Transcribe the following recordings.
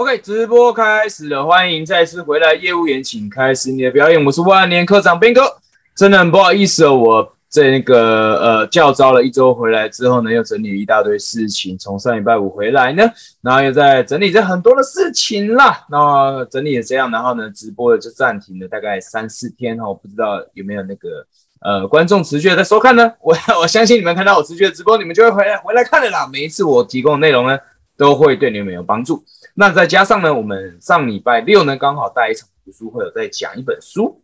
OK，直播开始了，欢迎再次回来，业务员请开始你的表演。我是万年科长斌哥，真的很不好意思哦，我在那个呃教招了一周回来之后呢，又整理一大堆事情，从上礼拜五回来呢，然后又在整理这很多的事情啦。那整理也这样，然后呢，直播的就暂停了大概三四天哦，不知道有没有那个呃观众持续的在收看呢？我 我相信你们看到我持续的直播，你们就会回来回来看的啦。每一次我提供的内容呢，都会对你们有帮助。那再加上呢，我们上礼拜六呢，刚好带一场读书会，有在讲一本书，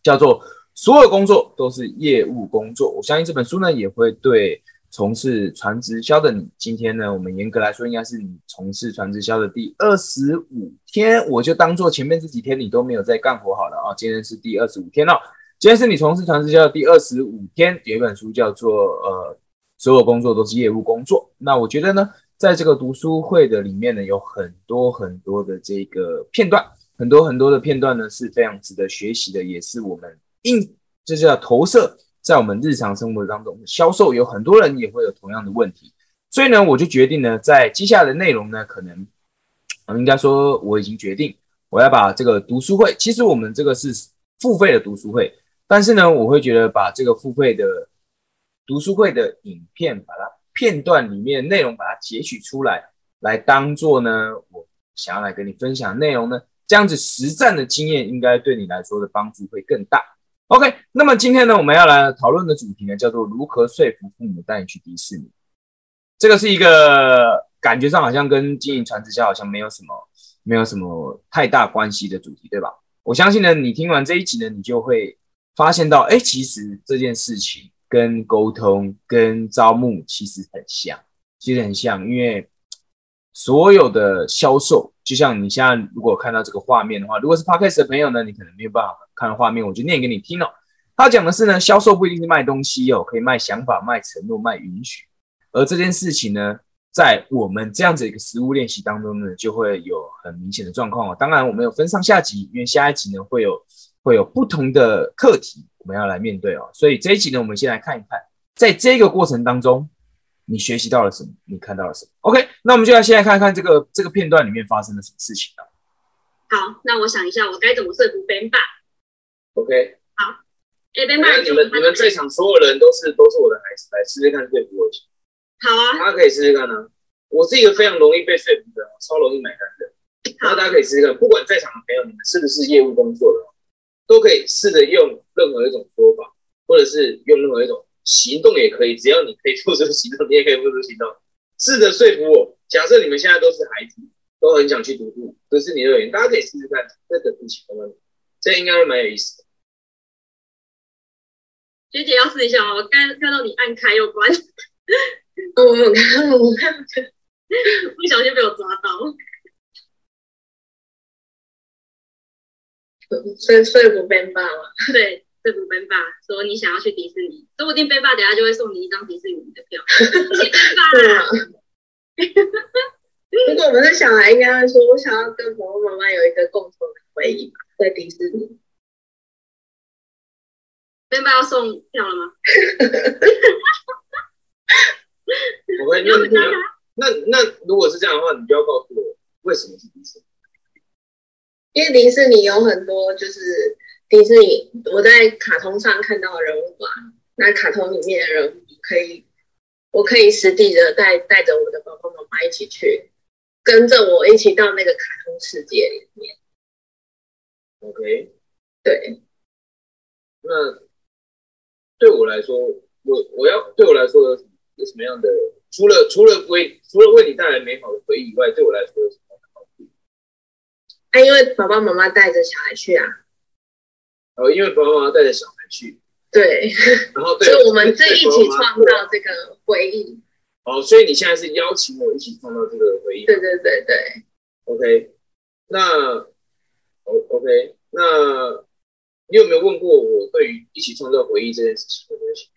叫做《所有工作都是业务工作》。我相信这本书呢，也会对从事传直销的你，今天呢，我们严格来说，应该是你从事传直销的第二十五天，我就当做前面这几天你都没有在干活好了啊。今天是第二十五天了，今天是你从事传直销的第二十五天。有一本书叫做《呃，所有工作都是业务工作》。那我觉得呢？在这个读书会的里面呢，有很多很多的这个片段，很多很多的片段呢是非常值得学习的，也是我们应这叫投射在我们日常生活当中。销售有很多人也会有同样的问题，所以呢，我就决定呢，在接下来的内容呢，可能应该说我已经决定，我要把这个读书会，其实我们这个是付费的读书会，但是呢，我会觉得把这个付费的读书会的影片把它。片段里面内容把它截取出来，来当做呢，我想要来跟你分享内容呢，这样子实战的经验应该对你来说的帮助会更大。OK，那么今天呢，我们要来讨论的主题呢，叫做如何说服父母带你去迪士尼。这个是一个感觉上好像跟经营传直销好像没有什么没有什么太大关系的主题，对吧？我相信呢，你听完这一集呢，你就会发现到，哎，其实这件事情。跟沟通、跟招募其实很像，其实很像，因为所有的销售，就像你现在如果看到这个画面的话，如果是 podcast 的朋友呢，你可能没有办法看到画面，我就念给你听哦。他讲的是呢，销售不一定是卖东西哦，可以卖想法、卖承诺、卖允许。而这件事情呢，在我们这样子一个实物练习当中呢，就会有很明显的状况哦。当然，我们有分上下集，因为下一集呢会有会有不同的课题。我们要来面对哦，所以这一集呢，我们先来看一看，在这个过程当中，你学习到了什么？你看到了什么？OK，那我们就来先来看看这个这个片段里面发生了什么事情啊？好，那我想一下，我该怎么说服 Ben 爸？OK，好，哎，Ben 爸，你们你们在场所有人都是都是我的孩子，来试试看说服我一下。好啊，大家可以试试看呢。我是一个非常容易被说服的，超容易买单的。好，大家可以试试看，不管在场的朋友，你们是不是业务工作的？都可以试着用任何一种说法，或者是用任何一种行动也可以，只要你可以做出行动，你也可以付出行动，试着说服我。假设你们现在都是孩子，都很想去读书，可是你乐园，大家可以试试看这个事情，这应该会蛮有意思的。学姐要试一下哦，刚看到你按开又关，我没有看，我看不小心被我抓到。说说服 Ben 爸吗？对，说服 Ben 爸说你想要去迪士尼，说不定 Ben 爸等下就会送你一张迪士尼的票。Ben 爸。如果我们是小孩，应该会说：“我想要跟婆婆妈妈有一个共同的回忆，在迪士尼。”Ben 爸要送票了吗？我会那那那如果是这样的话，你就要告诉我为什么是迪士尼。因为迪士尼有很多，就是迪士尼我在卡通上看到的人物嘛，那卡通里面的人物可以，我可以实地的带带着我的爸爸妈妈一起去，跟着我一起到那个卡通世界里面。OK，对。那对我来说，我我要对我来说有有什么样的？除了除了为除了为你带来美好的回忆以外，对我来说。啊，因为爸爸妈妈带着小孩去啊。哦，因为爸爸妈妈带着小孩去。对。然后，所以我们这一起创造这个回忆。哦，所以你现在是邀请我一起创造这个回忆。对对对对。OK，那，O OK，那你有没有问过我对于一起创造回忆这件事情的东西？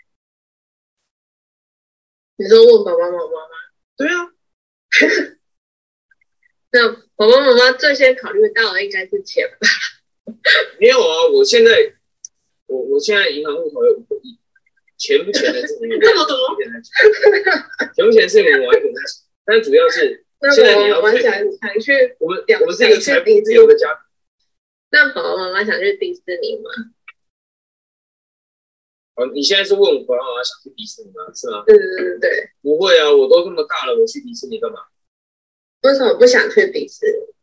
你说问爸爸妈妈吗？对啊。那爸爸妈妈最先考虑到的应该是钱吧？没有啊，我现在我我现在银行户口有五个亿，钱不钱的事情，这么多，钱不钱是我完全但主要是 那现在你要想想去，我们我们是一个财富自由的家庭。那爸爸妈妈想去迪士尼吗？哦，你现在是问我爸爸妈妈想去迪士尼吗？是吗？对对对对对，不会啊，我都这么大了，我去迪士尼干嘛？为什么不想去迪士尼？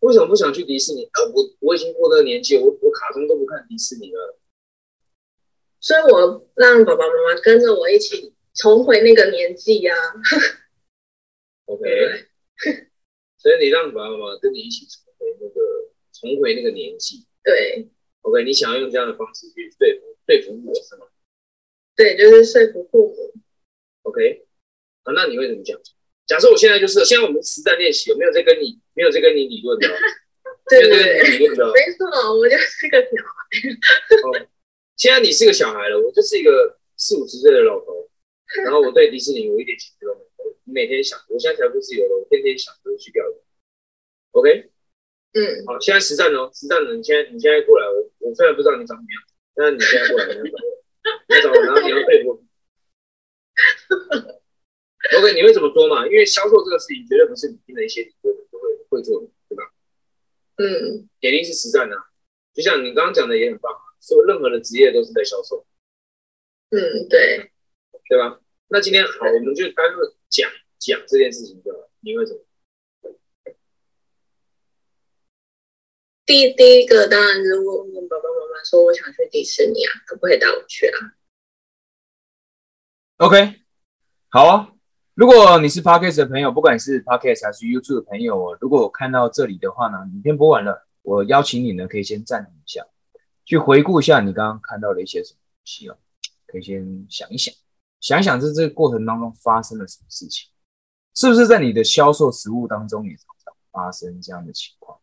为什么不想去迪士尼？啊，我我已经过那个年纪，我我卡通都不看迪士尼了。所以我让爸爸妈妈跟着我一起重回那个年纪呀、OK，所以你让爸爸妈妈跟你一起重回那个重回那个年纪。对 OK，你想要用这样的方式去说服说服我是吗对，就是说服父母。？OK，啊，那你会怎么讲？假设我现在就是现在我们实战练习，有没有在跟你没有在跟你理论的 哦？对对对，理论的哦。没错，我就是个小孩。哦现在你是个小孩了，我就是一个四五十岁的老头，然后我对迪士尼我一点兴趣都没有。你每天想，我现在财富自由了，我天天想着去钓鱼。OK，嗯，好，现在实战哦，实战了，你现在你现在过来，我我虽然不知道你长什么样，但是你现在过来，你要找我，你要找我，然后你要对我。OK，你会怎么说嘛？因为销售这个事情绝对不是你听了一些理论就会会做的，对吧？嗯，铁定是实战的、啊，就像你刚刚讲的也很棒，所有任何的职业都是在销售，嗯，对，对吧？那今天好，我们就单论讲讲这件事情就好。你会怎么？第第一个当然是问问爸爸妈妈说我想去迪士尼啊，可不可以带我去啊？OK，好啊。如果你是 Podcast 的朋友，不管是 Podcast 还是 YouTube 的朋友哦，如果看到这里的话呢，影片播完了，我邀请你呢，可以先暂停一下，去回顾一下你刚刚看到的一些什么东西哦，可以先想一想，想一想在这个过程当中发生了什么事情，是不是在你的销售实务当中也常常发生这样的情况？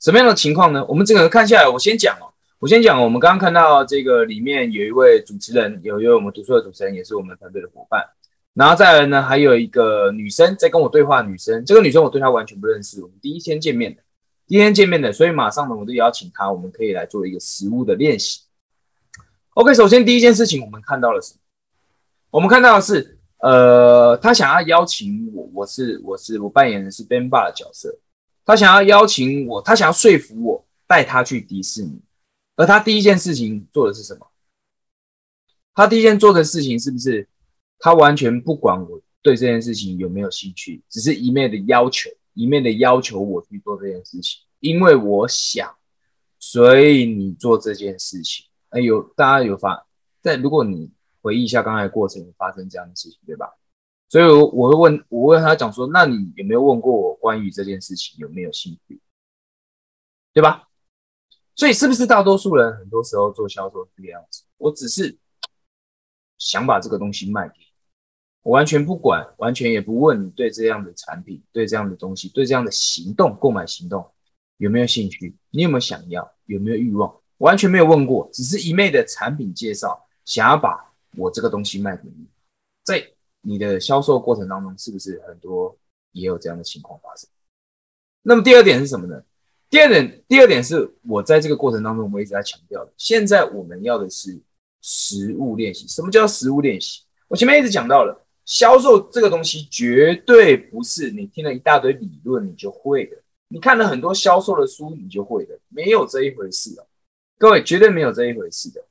什么样的情况呢？我们整个看下来，我先讲哦。我先讲，我们刚刚看到这个里面有一位主持人，有一位我们读书的主持人，也是我们团队的伙伴。然后再来呢，还有一个女生在跟我对话，女生这个女生我对她完全不认识，我们第一天见面的，第一天见面的，所以马上呢我就邀请她，我们可以来做一个实物的练习。OK，首先第一件事情我们看到了什么？我们看到的是，呃，她想要邀请我，我是我是我扮演的是 Ben 爸的角色，她想要邀请我，她想要说服我带她去迪士尼。而他第一件事情做的是什么？他第一件做的事情是不是他完全不管我对这件事情有没有兴趣，只是一面的要求，一面的要求我去做这件事情，因为我想，所以你做这件事情。哎，有大家有发在？如果你回忆一下刚才过程，发生这样的事情，对吧？所以我我会问，我问他讲说，那你有没有问过我关于这件事情有没有兴趣，对吧？所以是不是大多数人很多时候做销售是这个样子？我只是想把这个东西卖给你，我完全不管，完全也不问你对这样的产品、对这样的东西、对这样的行动、购买行动有没有兴趣，你有没有想要，有没有欲望，完全没有问过，只是一昧的产品介绍，想要把我这个东西卖给你。在你的销售过程当中，是不是很多也有这样的情况发生？那么第二点是什么呢？第二点，第二点是我在这个过程当中，我一直在强调的。现在我们要的是实物练习。什么叫实物练习？我前面一直讲到了，销售这个东西绝对不是你听了一大堆理论你就会的，你看了很多销售的书你就会的，没有这一回事哦。各位绝对没有这一回事的。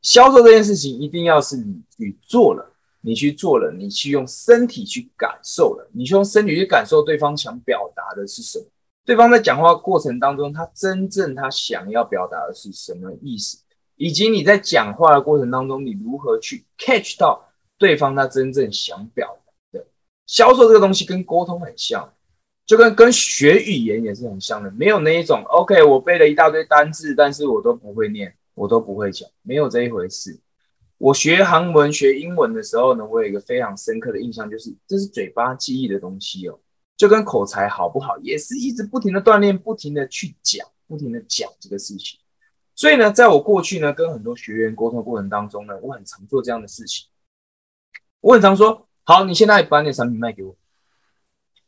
销售这件事情一定要是你去做了，你去做了，你去用身体去感受了，你去用身体去感受对方想表达的是什么。对方在讲话过程当中，他真正他想要表达的是什么意思，以及你在讲话的过程当中，你如何去 catch 到对方他真正想表达的。销售这个东西跟沟通很像，就跟跟学语言也是很像的，没有那一种 OK，我背了一大堆单字，但是我都不会念，我都不会讲，没有这一回事。我学韩文、学英文的时候呢，我有一个非常深刻的印象，就是这是嘴巴记忆的东西哦。就跟口才好不好，也是一直不停的锻炼，不停的去讲，不停的讲这个事情。所以呢，在我过去呢，跟很多学员沟通过程当中呢，我很常做这样的事情。我很常说：“好，你现在把你的产品卖给我。”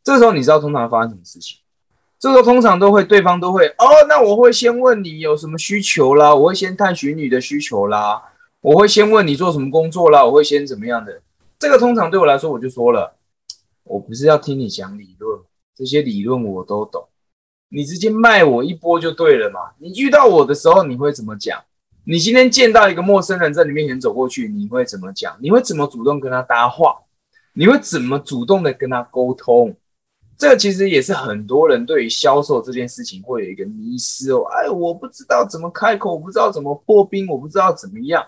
这个时候，你知道通常发生什么事情？这时候通常都会，对方都会哦，那我会先问你有什么需求啦，我会先探寻你的需求啦，我会先问你做什么工作啦，我会先怎么样的。这个通常对我来说，我就说了。我不是要听你讲理论，这些理论我都懂，你直接卖我一波就对了嘛。你遇到我的时候，你会怎么讲？你今天见到一个陌生人在你面前走过去，你会怎么讲？你会怎么主动跟他搭话？你会怎么主动的跟他沟通？这个其实也是很多人对于销售这件事情会有一个迷失哦。哎，我不知道怎么开口，我不知道怎么破冰，我不知道怎么样。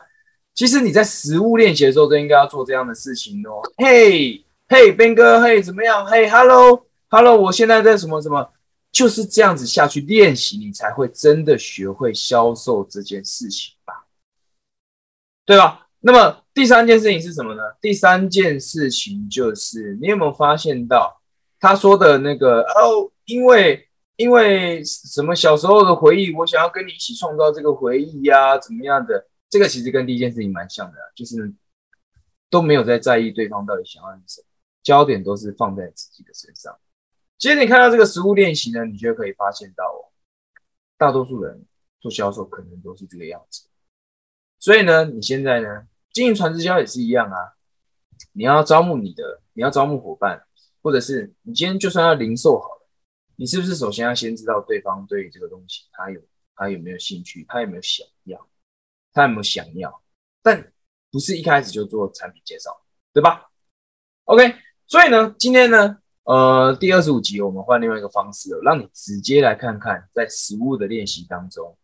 其实你在实物练习的时候，都应该要做这样的事情哦。嘿，嘿斌哥，嘿，怎么样？嘿，Hello，Hello，我现在在什么什么？就是这样子下去练习，你才会真的学会销售这件事情吧，对吧？那么第三件事情是什么呢？第三件事情就是你有没有发现到他说的那个哦，因为因为什么小时候的回忆，我想要跟你一起创造这个回忆呀，怎么样的？这个其实跟第一件事情蛮像的，就是都没有在在意对方到底想要什么，焦点都是放在自己的身上。其实你看到这个实物练习呢，你就可以发现到哦，大多数人做销售可能都是这个样子。所以呢，你现在呢经营传直销也是一样啊，你要招募你的，你要招募伙伴，或者是你今天就算要零售好了，你是不是首先要先知道对方对于这个东西他有他有没有兴趣，他有没有想要，他有没有想要，但不是一开始就做产品介绍，对吧？OK，所以呢，今天呢。呃，第二十五集我们换另外一个方式，让你直接来看看在实物的练习当中，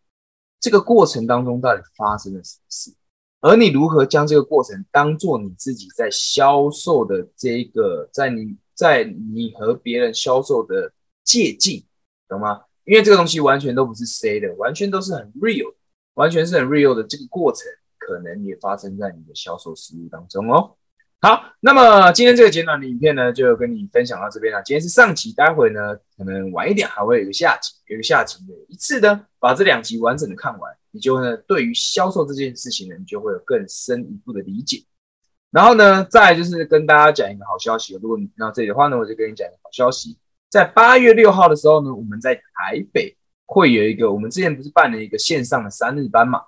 这个过程当中到底发生了什么事，而你如何将这个过程当做你自己在销售的这个，在你在你和别人销售的借鉴，懂吗？因为这个东西完全都不是 say 的，完全都是很 real，完全是很 real 的这个过程，可能也发生在你的销售实务当中哦。好，那么今天这个简短的影片呢，就跟你分享到这边了。今天是上集，待会呢可能晚一点还会有一个下集，有一个下集的一次呢，把这两集完整的看完，你就呢对于销售这件事情呢，你就会有更深一步的理解。然后呢，再就是跟大家讲一个好消息，如果你听到这里的话呢，我就跟你讲一个好消息，在八月六号的时候呢，我们在台北会有一个，我们之前不是办了一个线上的三日班嘛。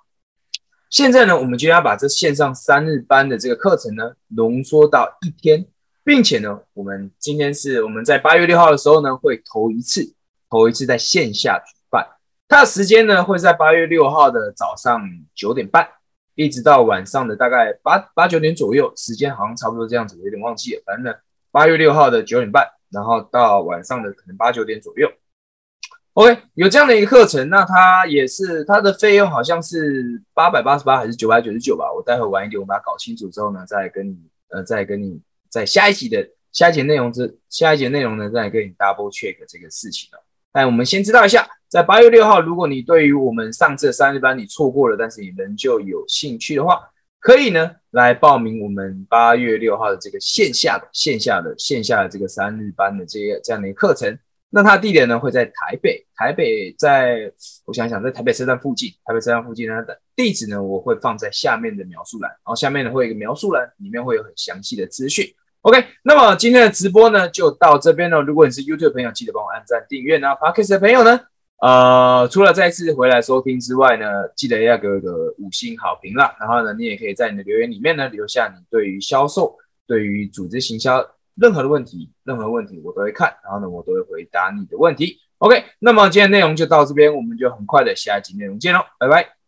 现在呢，我们就要把这线上三日班的这个课程呢，浓缩到一天，并且呢，我们今天是我们在八月六号的时候呢，会头一次，头一次在线下举办。它的时间呢，会在八月六号的早上九点半，一直到晚上的大概八八九点左右，时间好像差不多这样子，有点忘记了。反正呢，八月六号的九点半，然后到晚上的可能八九点左右。OK，有这样的一个课程，那它也是它的费用好像是八百八十八还是九百九十九吧？我待会晚一点，我把它搞清楚之后呢，再跟你呃，再跟你在下一集的下一节内容之下一节内容呢，再跟你 double check 这个事情了。但我们先知道一下，在八月六号，如果你对于我们上次的三日班你错过了，但是你仍旧有兴趣的话，可以呢来报名我们八月六号的这个线下的线下的线下的这个三日班的这些这样的一个课程。那它的地点呢会在台北，台北在我想想，在台北车站附近，台北车站附近呢的地址呢我会放在下面的描述栏，然后下面呢会有一个描述栏，里面会有很详细的资讯。OK，那么今天的直播呢就到这边了。如果你是 YouTube 朋友，记得帮我按赞订阅。那 Podcast 的朋友呢，呃，除了再次回来收听之外呢，记得要给我个五星好评啦。然后呢，你也可以在你的留言里面呢留下你对于销售、对于组织行销。任何的问题，任何问题我都会看，然后呢，我都会回答你的问题。OK，那么今天内容就到这边，我们就很快的下一集内容见喽，拜拜。